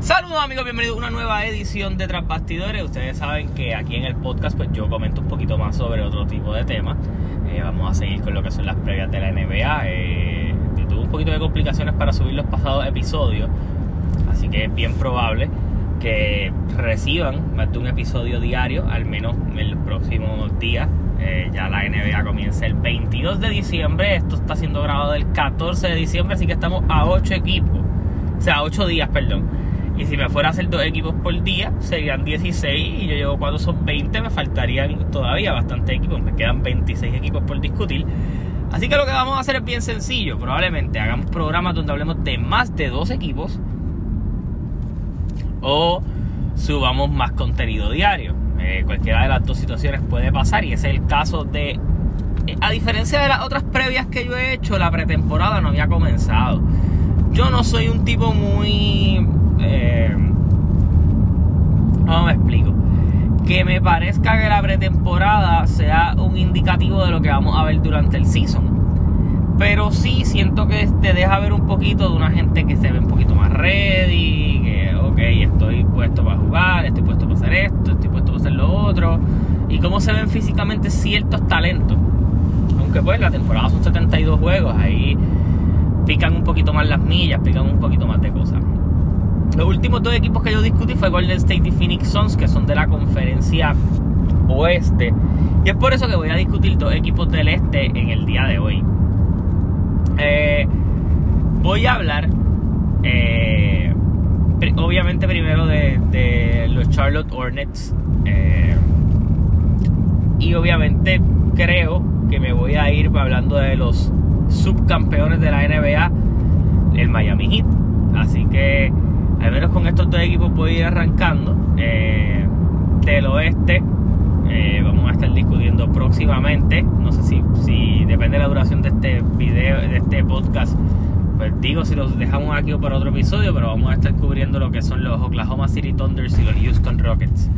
Saludos amigos, bienvenidos a una nueva edición de Tras Bastidores. Ustedes saben que aquí en el podcast pues yo comento un poquito más sobre otro tipo de temas. Eh, vamos a seguir con lo que son las previas de la NBA. Eh, tuve un poquito de complicaciones para subir los pasados episodios, así que es bien probable que reciban más de un episodio diario, al menos en los próximos días. Eh, ya la NBA comienza el 22 de diciembre, esto está siendo grabado el 14 de diciembre, así que estamos a 8 equipos, o sea, 8 días, perdón y si me fuera a hacer dos equipos por día, serían 16 y yo llevo cuando son 20, me faltarían todavía bastantes equipos, me quedan 26 equipos por discutir. Así que lo que vamos a hacer es bien sencillo, probablemente hagamos programas donde hablemos de más de dos equipos o subamos más contenido diario. Eh, cualquiera de las dos situaciones puede pasar y ese es el caso de... Eh, a diferencia de las otras previas que yo he hecho, la pretemporada no había comenzado. Yo no soy un tipo muy eh, no me explico. Que me parezca que la pretemporada sea un indicativo de lo que vamos a ver durante el season. Pero sí siento que te deja ver un poquito de una gente que se ve un poquito más ready, que ok, estoy puesto para jugar, estoy puesto para hacer esto, estoy puesto para hacer lo otro. Y cómo se ven físicamente ciertos talentos. Aunque pues la temporada son 72 juegos, ahí pican un poquito más las millas, pican un poquito más de cosas. Los últimos dos equipos que yo discutí fue Golden State y Phoenix Suns, que son de la conferencia oeste. Y es por eso que voy a discutir dos equipos del este en el día de hoy. Eh, voy a hablar, eh, obviamente primero de, los Charlotte Hornets. Eh, y obviamente creo que me voy a ir hablando de los subcampeones de la NBA, el Miami Heat. Así que con estos dos equipos voy a ir arrancando. Eh, del oeste eh, vamos a estar discutiendo próximamente. No sé si, si depende de la duración de este video, de este podcast. Pues digo si los dejamos aquí o para otro episodio, pero vamos a estar cubriendo lo que son los Oklahoma City Thunders y los Houston Rockets.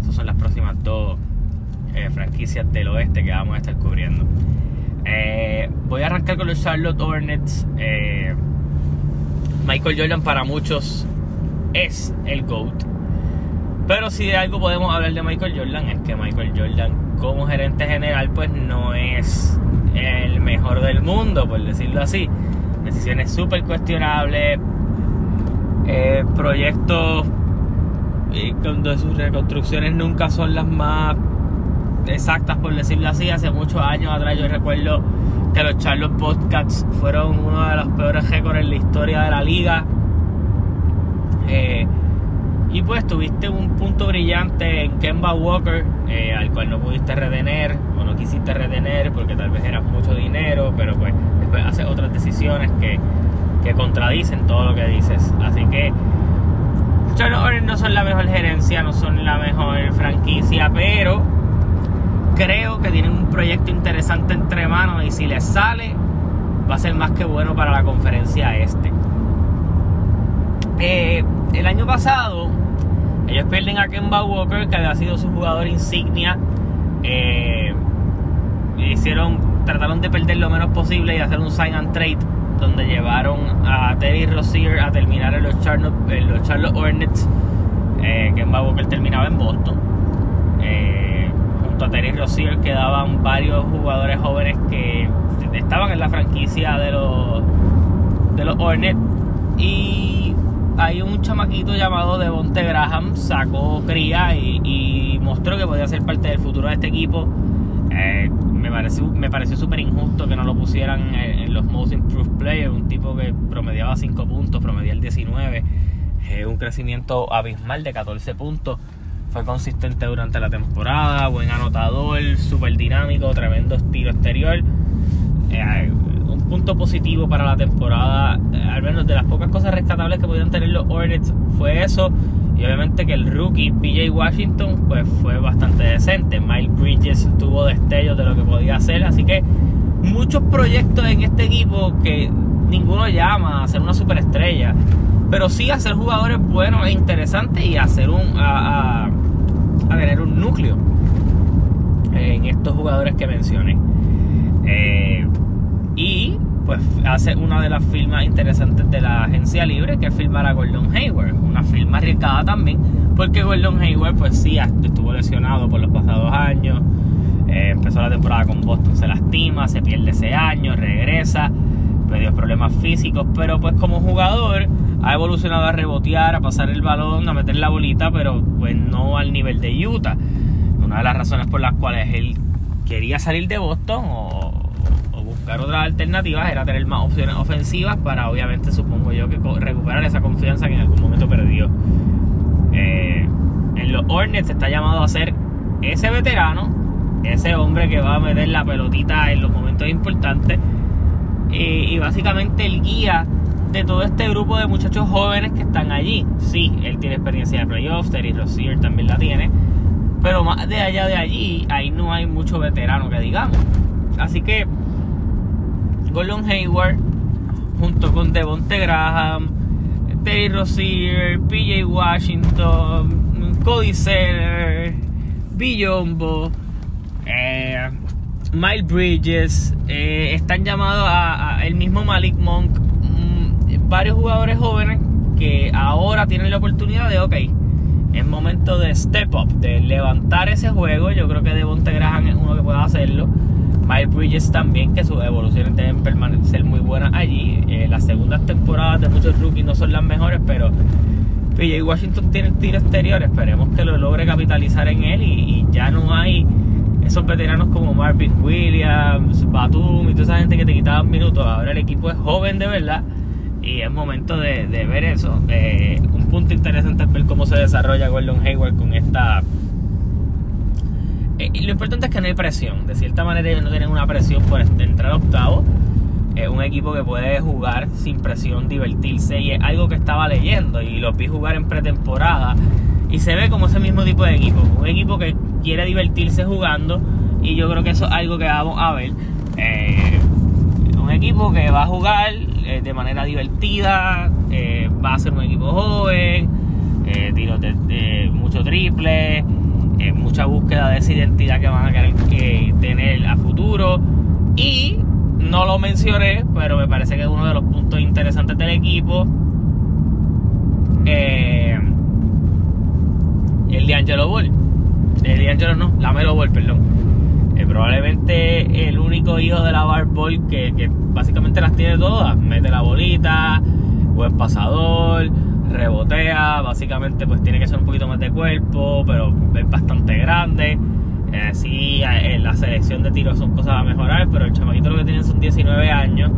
Esas son las próximas dos eh, franquicias del oeste que vamos a estar cubriendo. voy a arrancar con los Charlotte Hornets. Michael Jordan para muchos es el GOAT. Pero si de algo podemos hablar de Michael Jordan es que Michael Jordan como gerente general pues no es el mejor del mundo, por decirlo así. Decisiones súper cuestionables, eh, proyectos y sus reconstrucciones nunca son las más exactas, por decirlo así. Hace muchos años atrás yo recuerdo que los Charlotte Podcasts fueron uno de los peores récords en la historia de la liga eh, y pues tuviste un punto brillante en Kemba Walker, eh, al cual no pudiste retener o no quisiste retener porque tal vez era mucho dinero, pero pues después haces otras decisiones que, que contradicen todo lo que dices. Así que Charlotte no son la mejor gerencia, no son la mejor franquicia, pero creo que tienen un proyecto interesante entre manos y si les sale va a ser más que bueno para la conferencia este. Eh, el año pasado, ellos pierden a Kemba Walker, que había sido su jugador insignia. Eh, hicieron, trataron de perder lo menos posible y hacer un sign and trade donde llevaron a Terry Rozier a terminar en los Charlotte, los Charlotte Hornets. Eh, Kemba Walker terminaba en Boston. Eh, junto a Terry Rozier quedaban varios jugadores jóvenes que estaban en la franquicia de los, de los Hornets. Y hay un chamaquito llamado Devonte Graham, sacó cría y, mostró que podía ser parte del futuro de este equipo. Eh, me pareció, me pareció súper injusto que no lo pusieran en, los Most Improved Players, un tipo que promediaba 5 puntos, promediaba 19, eh, un crecimiento abismal de 14 puntos. Fue consistente durante la temporada, buen anotador, súper dinámico, tremendo estilo exterior. Eh, punto positivo para la temporada, eh, al menos de las pocas cosas rescatables que pudieron tener los Hornets fue eso. Y obviamente que el rookie PJ Washington pues fue bastante decente. Miles Bridges tuvo destellos de lo que podía hacer. Así que muchos proyectos en este equipo que ninguno llama a ser una superestrella. Pero sí a ser jugadores buenos e interesantes y hacer un, a, a, tener un núcleo en estos jugadores que mencioné. Eh, y pues hace una de las firmas interesantes de la agencia libre, que es firmar a Gordon Hayward. Una firma arriesgada también, porque Gordon Hayward, pues sí, estuvo lesionado por los pasados años. Eh, empezó la temporada con Boston, se lastima, se pierde ese año, regresa, medio problemas físicos, pero pues como jugador ha evolucionado a rebotear, a pasar el balón, a meter la bolita, pero pues no al nivel de Utah. Una de las razones por las cuales él quería salir de Boston o otras alternativas era tener más opciones ofensivas para obviamente supongo yo que recuperar esa confianza que en algún momento perdió. Eh, en los Hornets está llamado a ser ese veterano, ese hombre que va a meter la pelotita en los momentos importantes y, básicamente el guía de todo este grupo de muchachos jóvenes que están allí. Sí, él tiene experiencia de playoffs, Terry Rozier también la tiene, pero más de allá de allí, ahí no hay mucho veterano que digamos. Así que Gordon Hayward, junto con Devonte Graham, Terry Rozier, PJ Washington, Cody Seller, Billombo, eh, Miles Bridges, eh, están llamados a, el mismo Malik Monk, mm, varios jugadores jóvenes que ahora tienen la oportunidad de, ok, es momento de step up, de levantar ese juego. Yo creo que Devonte Graham es uno que pueda hacerlo. Miles Bridges también, que sus evoluciones deben permanecer muy buenas allí. Eh, las segundas temporadas de muchos rookies no son las mejores, pero PJ Washington tiene tiro exterior. Esperemos que lo logre capitalizar en él y, ya no hay esos veteranos como Marvin Williams, Batum y toda esa gente que te quitaban minutos. Ahora el equipo es joven de verdad y es momento de, ver eso. Eh, un punto interesante es ver cómo se desarrolla Gordon Hayward con esta eh, lo importante es que no hay presión. De cierta manera ellos no tienen una presión por entrar octavo. Es un equipo que puede jugar sin presión, divertirse. Y es algo que estaba leyendo. Y lo vi jugar en pretemporada. Y se ve como ese mismo tipo de equipo. Un equipo que quiere divertirse jugando. Y yo creo que eso es algo que vamos a ver. Eh, un equipo que va a jugar eh, de manera divertida. va a ser un equipo joven. tiros de mucho triple mucha búsqueda de esa identidad que van a querer tener a futuro. Y no lo mencioné, pero me parece que es uno de los puntos interesantes del equipo. Eh, el de Angelo Ball. El de Angelo no, la Melo Ball, perdón. Eh, probablemente el único hijo de la Bar Ball que, que básicamente las tiene todas. Mete la bolita, buen pasador rebotea, básicamente pues tiene que ser un poquito más de cuerpo, pero es bastante grande. Eh, sí, en la selección de tiros son cosas a mejorar, pero el chamaquito lo que tiene son 19 años.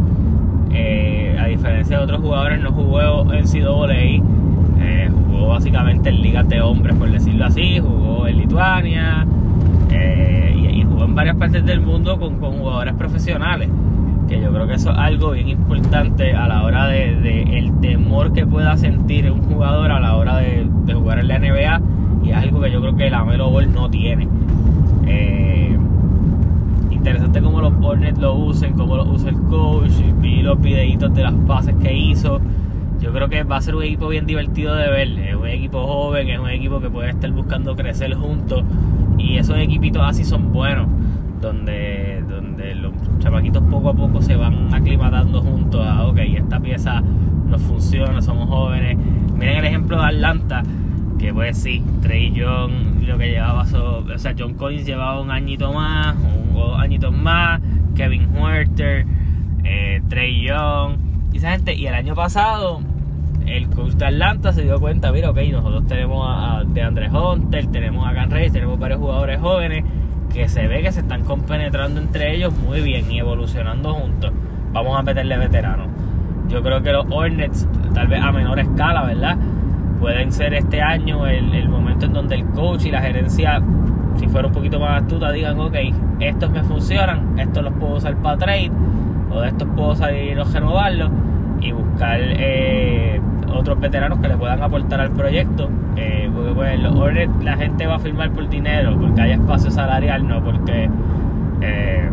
Eh, a diferencia de otros jugadores, no jugó en CWA, eh, jugó básicamente en ligas de hombres, por decirlo así, jugó en Lituania y, jugó en varias partes del mundo con, con jugadores profesionales que yo creo que eso es algo bien importante a la hora de, el temor que pueda sentir un jugador a la hora de, jugar en la NBA y es algo que yo creo que la Melo Ball no tiene. Eh, interesante cómo los Hornets lo usen, cómo lo usa el coach, vi los videitos de las pases que hizo. Yo creo que va a ser un equipo bien divertido de ver. Es un equipo joven, es un equipo que puede estar buscando crecer juntos. Y esos equipitos así son buenos. Donde, chamaquitos poco a poco se van aclimatando juntos a, ok, esta pieza nos funciona, somos jóvenes. Miren el ejemplo de Atlanta, que pues sí, Trey Young lo que llevaba, o sea, John Collins llevaba un añito más, un, dos añitos más, Kevin Huerter, eh, Trey Young, y esa gente, y el año pasado el coach de Atlanta se dio cuenta, mira, ok, nosotros tenemos a, de Andrés Hunter, tenemos a Can tenemos varios jugadores jóvenes, que se ve que se están compenetrando entre ellos muy bien y evolucionando juntos. Vamos a meterle veteranos. Yo creo que los Hornets, tal vez a menor escala, ¿verdad? Pueden ser este año el, momento en donde el coach y la gerencia, si fuera un poquito más astuta, digan, ok, estos me funcionan, estos los puedo usar para trade, o de estos puedo salir y renovarlos, y buscar eh, otros veteranos que le puedan aportar al proyecto. Eh, porque pues la gente va a firmar por dinero, porque hay espacio salarial, no porque eh,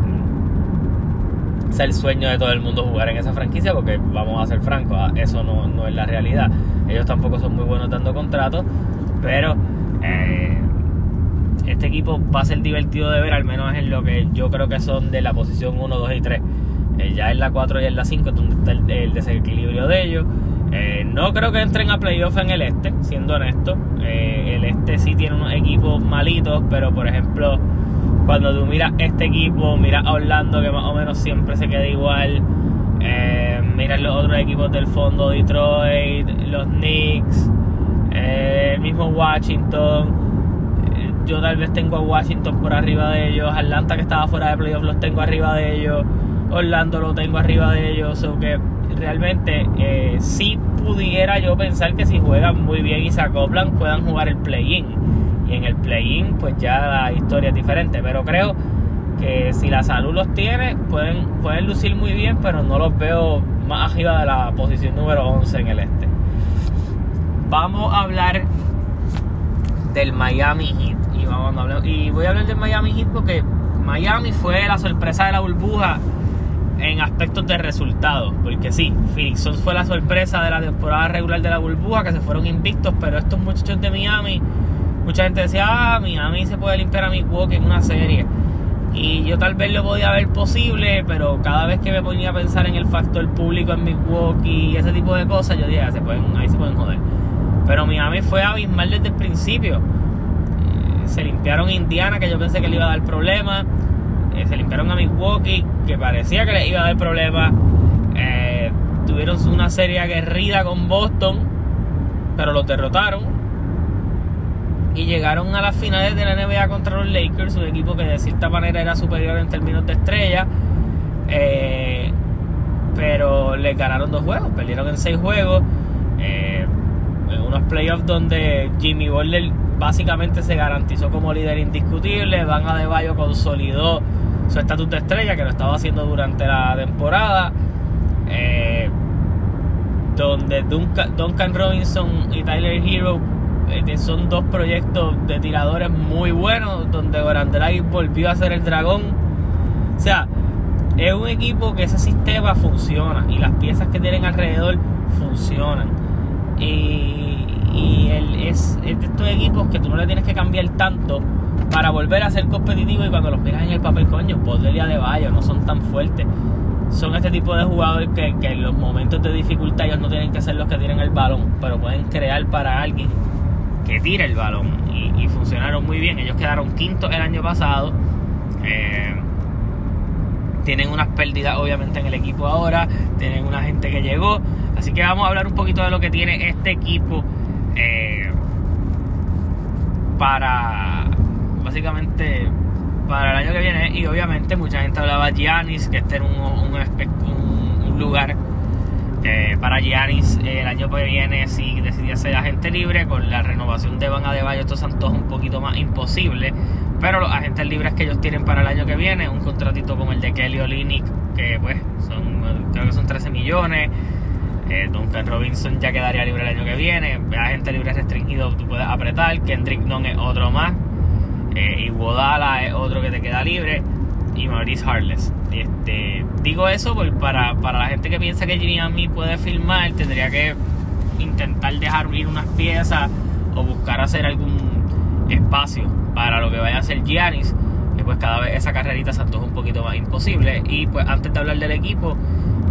sea el sueño de todo el mundo jugar en esa franquicia, porque vamos a ser francos, ah, eso no, no es la realidad. Ellos tampoco son muy buenos dando contratos, pero eh, este equipo va a ser divertido de ver, al menos en lo que yo creo que son de la posición 1, 2 y 3. Eh, ya en la 4 y en la 5 es donde está el, desequilibrio de ellos. Eh, no creo que entren a playoff en el este, siendo honesto. el este sí tiene unos equipos malitos, pero por ejemplo, cuando tú miras este equipo, miras a Orlando, que más o menos siempre se queda igual. miras los otros equipos del fondo, Detroit, los Knicks, el mismo Washington yo tal vez tengo a Washington por arriba de ellos, Atlanta que estaba fuera de playoffs los tengo arriba de ellos, Orlando lo tengo arriba de ellos, o que realmente eh, sí pudiera yo pensar que si juegan muy bien y se acoplan puedan jugar el play-in. Y en el play-in pues ya la historia es diferente, pero creo que si la salud los tiene pueden, pueden lucir muy bien, pero no los veo más arriba de la posición número 11 en el este. Vamos a hablar del Miami Heat. Y, voy a hablar del Miami Heat porque Miami fue la sorpresa de la burbuja en aspectos de resultados. Porque sí, Phoenix fue la sorpresa de la temporada regular de la burbuja, que se fueron invictos, pero estos muchachos de Miami, mucha gente decía, ah, Miami se puede limpiar a Milwaukee en una serie. Y yo tal vez lo podía ver posible, pero cada vez que me ponía a pensar en el factor público en Milwaukee y ese tipo de cosas, yo dije, ah, se pueden, ahí se pueden joder. Pero Miami fue abismal desde el principio se limpiaron Indiana, que yo pensé que le iba a dar problemas. Eh, se limpiaron a Milwaukee, que parecía que le iba a dar problemas. Eh, tuvieron una serie aguerrida con Boston, pero los derrotaron. Y llegaron a las finales de la NBA contra los Lakers, un equipo que de cierta manera era superior en términos de estrella. Eh, pero le ganaron dos juegos, perdieron en seis juegos. en unos playoffs donde Jimmy Butler básicamente se garantizó como líder indiscutible. Van Adebayo consolidó su estatus de estrella, que lo estaba haciendo durante la temporada. Eh, donde Duncan, Robinson y Tyler Hero eh, son dos proyectos de tiradores muy buenos, donde Goran volvió a ser el dragón. O sea, es un equipo que ese sistema funciona y las piezas que tienen alrededor funcionan. Y y él es, de estos equipos que tú no le tienes que cambiar tanto para volver a ser competitivo y cuando los miras en el papel, coño, Podría de Bayo no son tan fuertes. Son este tipo de jugadores que, en los momentos de dificultad ellos no tienen que ser los que tienen el balón, pero pueden crear para alguien que tire el balón y, funcionaron muy bien. Ellos quedaron quintos el año pasado. Eh, tienen unas pérdidas obviamente en el equipo ahora, tienen una gente que llegó, así que vamos a hablar un poquito de lo que tiene este equipo eh, para básicamente para el año que viene y obviamente mucha gente hablaba de Giannis que este era un, un, lugar para Giannis el año que viene si decidía ser agente libre con la renovación de Van Adebayo esto se antoja un poquito más imposible pero los agentes libres que ellos tienen para el año que viene un contratito como el de Kelly Olynyk que pues son creo que son 13 millones eh, Duncan Robinson ya quedaría libre el año que viene. Agente libre restringido, tú puedes apretar. Kendrick Nunn es otro más. Eh, y Wodala es otro que te queda libre. Y Maurice Harless. Este, digo eso para, para la gente que piensa que Jimmy puede filmar, tendría que intentar dejar ir unas piezas o buscar hacer algún espacio para lo que vaya a hacer Giannis. Que pues cada vez esa carrerita se antoja un poquito más imposible. Y pues antes de hablar del equipo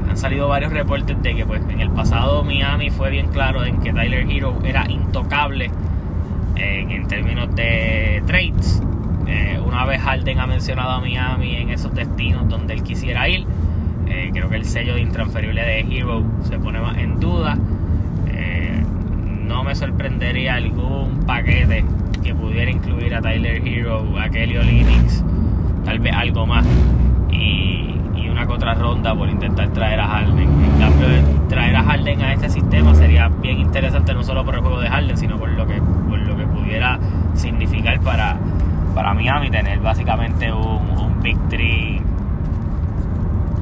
han salido varios reportes de que pues en el pasado Miami fue bien claro en que Tyler Hero era intocable en términos de trades. Eh, una vez Harden ha mencionado a Miami en esos destinos donde él quisiera ir, eh, creo que el sello de intransferible de Hero se pone más en duda. Eh, no me sorprendería algún paquete que pudiera incluir a Tyler Hero, a Kelly Olynyk, tal vez algo más. Y una otra ronda por intentar traer a Harden. En cambio, traer a Harden a este sistema sería bien interesante no solo por el juego de Harden, sino por lo que, por que pudiera significar para, para Miami tener básicamente un, un Big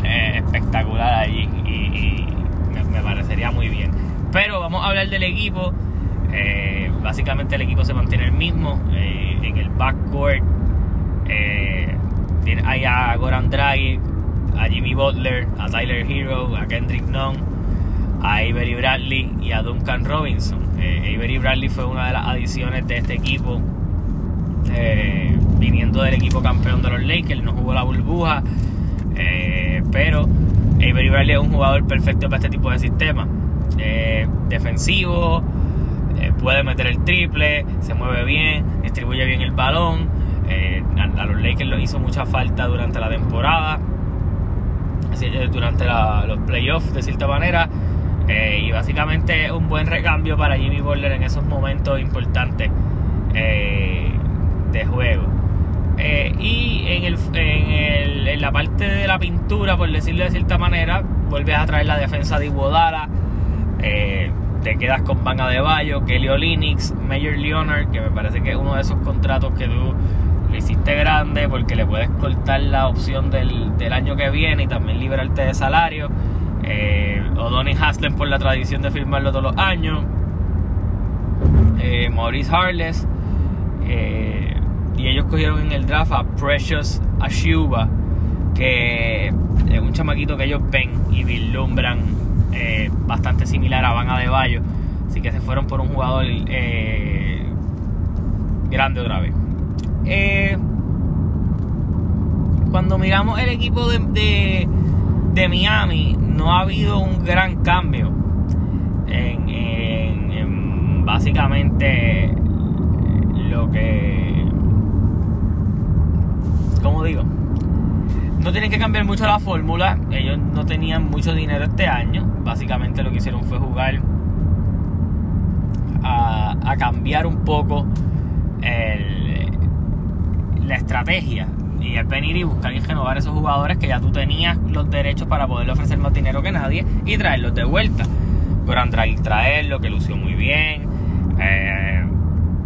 eh, espectacular allí y, me, parecería muy bien. Pero vamos a hablar del equipo. Eh, básicamente el equipo se mantiene el mismo. Eh, en el backcourt tiene, hay a Goran Dragic, a Jimmy Butler, a Tyler Hero, a Kendrick Nunn, a Avery Bradley y a Duncan Robinson. Eh, Avery Bradley fue una de las adiciones de este equipo, eh, viniendo del equipo campeón de los Lakers, no jugó la burbuja, eh, pero Avery Bradley es un jugador perfecto para este tipo de sistema. Defensivo, puede meter el triple, se mueve bien, distribuye bien el balón. A, los Lakers lo hizo mucha falta durante la temporada, durante los playoffs de cierta manera. Y básicamente un buen recambio para Jimmy Butler en esos momentos importantes de juego. y en, el, en, el, en, la parte de la pintura, por decirlo de cierta manera, vuelves a traer la defensa de Iguodala. Eh, te quedas con Van de Bayo, Kelly Olinix, Major Leonard, que me parece que es uno de esos contratos que tú le hiciste grande porque le puedes cortar la opción del, año que viene y también liberarte de salario. Eh, O'Donnell Haslem por la tradición de firmarlo todos los años. Eh, Maurice Harless. Eh, y ellos cogieron en el draft a Precious Ashuba, que es un chamaquito que ellos ven y vislumbran eh, bastante similar a Van Adebayo. Así que se fueron por un jugador grande otra vez. Cuando miramos el equipo de, Miami, no ha habido un gran cambio en, en básicamente lo que... ¿Cómo digo? no tienen que cambiar mucho la fórmula. Ellos no tenían mucho dinero este año. Básicamente lo que hicieron fue jugar a, cambiar un poco la estrategia. Y es venir y buscar y renovar esos jugadores que ya tú tenías los derechos para poderle ofrecer más dinero que nadie y traerlos de vuelta. Goran traerlo, que lució muy bien. Eh,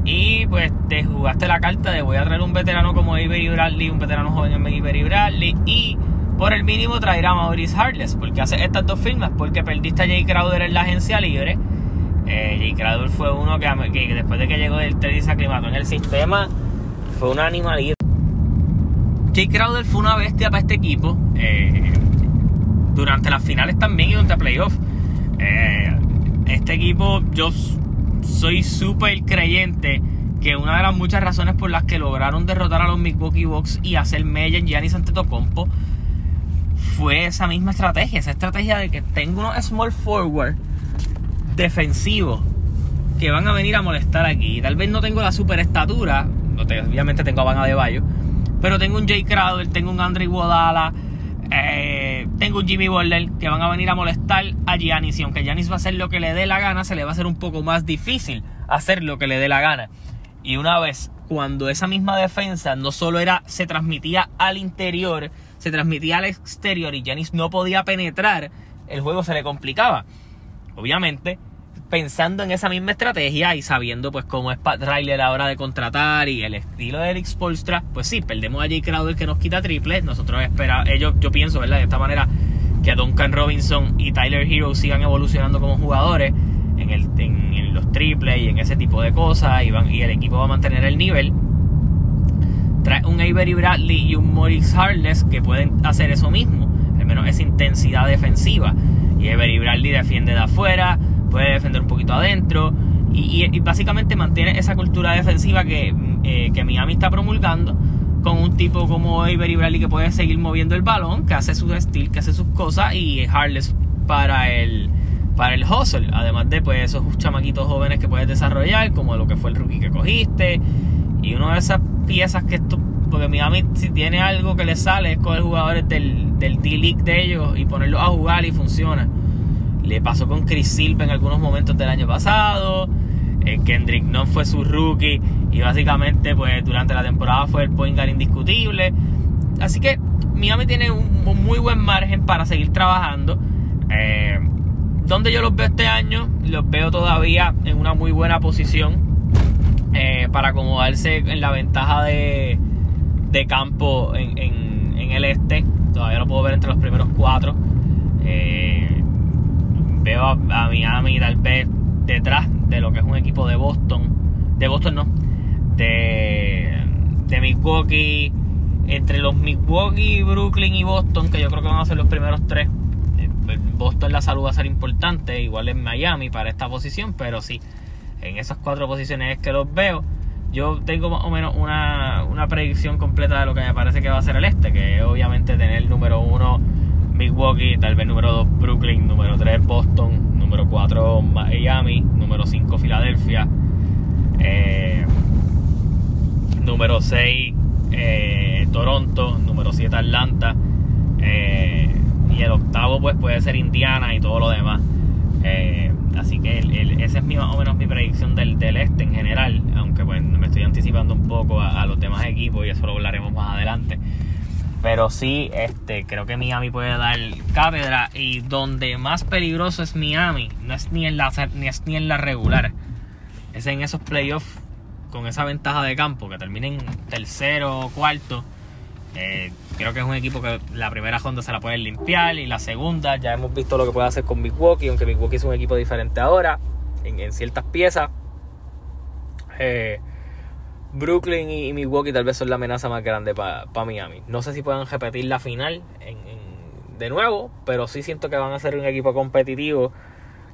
y pues te jugaste la carta de voy a traer un veterano como Avery Bradley, un veterano joven en Avery Bradley y por el mínimo traer a Maurice Harless, porque hace estas dos firmas, porque perdiste a Jay Crowder en la agencia libre. Eh, Jay Crowder fue uno que, después de que llegó del Teddy se aclimató en el sistema, fue un animalito. Jay Crowder fue una bestia para este equipo, eh, durante las finales también y durante playoffs. Eh, este equipo, yo soy súper creyente que una de las muchas razones por las que lograron derrotar a los Milwaukee Bucks y hacer Mella en Giannis Antetokounmpo fue esa misma estrategia, esa estrategia de que tengo unos small forward defensivos que van a venir a molestar aquí. Tal vez no tengo la super estatura, obviamente tengo a Van Adebayo, pero tengo un Jay Crowder, tengo un Andre Iguodala, eh, tengo un Jimmy Butler que van a venir a molestar a Giannis y aunque Giannis va a hacer lo que le dé la gana, se le va a hacer un poco más difícil hacer lo que le dé la gana. Y una vez cuando esa misma defensa no solo era se transmitía al interior, se transmitía al exterior y Giannis no podía penetrar, el juego se le complicaba. Obviamente, pensando en esa misma estrategia y sabiendo pues cómo es Pat Riley a la hora de contratar y el estilo de Eric Spolstra, pues sí, perdemos a Jay Crowder que nos quita triple, nosotros esperamos, ellos, yo pienso, ¿verdad? De esta manera que Duncan Robinson y Tyler Hero sigan evolucionando como jugadores en, los triples y en ese tipo de cosas y, el equipo va a mantener el nivel. Trae un Avery Bradley y un Maurice Harless que pueden hacer eso mismo, al menos esa intensidad defensiva. Y Avery Bradley defiende de afuera, puede defender un poquito adentro. Y, básicamente mantiene esa cultura defensiva que, eh, que, Miami está promulgando con un tipo como Avery Bradley que puede seguir moviendo el balón, que hace su estilo, que hace sus cosas y Harless para el para el hustle, además de pues esos chamaquitos jóvenes que puedes desarrollar, como lo que fue el rookie que cogiste, y una de esas piezas que esto, porque Miami si tiene algo que le sale es coger jugadores del, del D-League de ellos y ponerlos a jugar y funciona. Le pasó con Chris Silva en algunos momentos del año pasado. Eh, Kendrick no fue su rookie y básicamente pues durante la temporada fue el point guard indiscutible. Así que Miami tiene un, muy buen margen para seguir trabajando. Eh, donde yo los veo este año, los veo todavía en una muy buena posición eh, para acomodarse en la ventaja de, de campo en, en, el este. Todavía lo puedo ver entre los primeros cuatro. Eh, a, Miami tal vez detrás de lo que es un equipo de Boston. De Boston no. De, de Milwaukee. Entre los Milwaukee, Brooklyn y Boston, que yo creo que van a ser los primeros tres. Eh, Boston la salud va a ser importante, igual en Miami para esta posición, pero sí, en esas cuatro posiciones es que los veo. Yo tengo más o menos una, una predicción completa de lo que me parece que va a ser el este, que obviamente tener el número uno Milwaukee, tal vez número 2 Brooklyn, número 3 Boston, número 4 Miami, número 5 Filadelfia, eh, número 6 eh, Toronto, número 7 Atlanta eh, y el octavo pues puede ser Indiana y todo lo demás. así que esa es más o menos mi predicción del, del este en general, aunque pues me estoy anticipando un poco a, a los demás equipos y eso lo hablaremos más adelante. Pero sí, este, creo que Miami puede dar cátedra. Y donde más peligroso es Miami, no es ni en la, ni es ni en la regular. Es en esos playoffs con esa ventaja de campo, que terminen tercero o cuarto. Eh, creo que es un equipo que la primera ronda se la puede limpiar y la segunda ya hemos visto lo que puede hacer con Milwaukee, aunque Milwaukee es un equipo diferente ahora en, en ciertas piezas. Eh, Brooklyn y Milwaukee tal vez son la amenaza más grande para Miami. No sé si puedan repetir la final de nuevo, pero sí siento que van a ser un equipo competitivo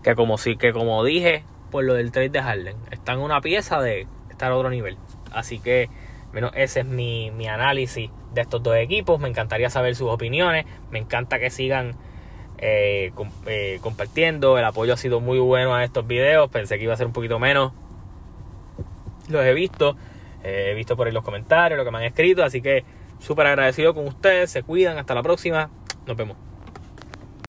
que como, si, que como dije por lo del trade de Harden, están una pieza de estar a otro nivel. Así que bueno, ese es mi, análisis de estos dos equipos. Me encantaría saber sus opiniones. Me encanta que sigan eh, eh, compartiendo. El apoyo ha sido muy bueno a estos videos. Pensé que iba a ser un poquito menos. Los he visto. Eh, he visto por ahí los comentarios, lo que me han escrito, así que súper agradecido con ustedes, se cuidan, hasta la próxima, nos vemos.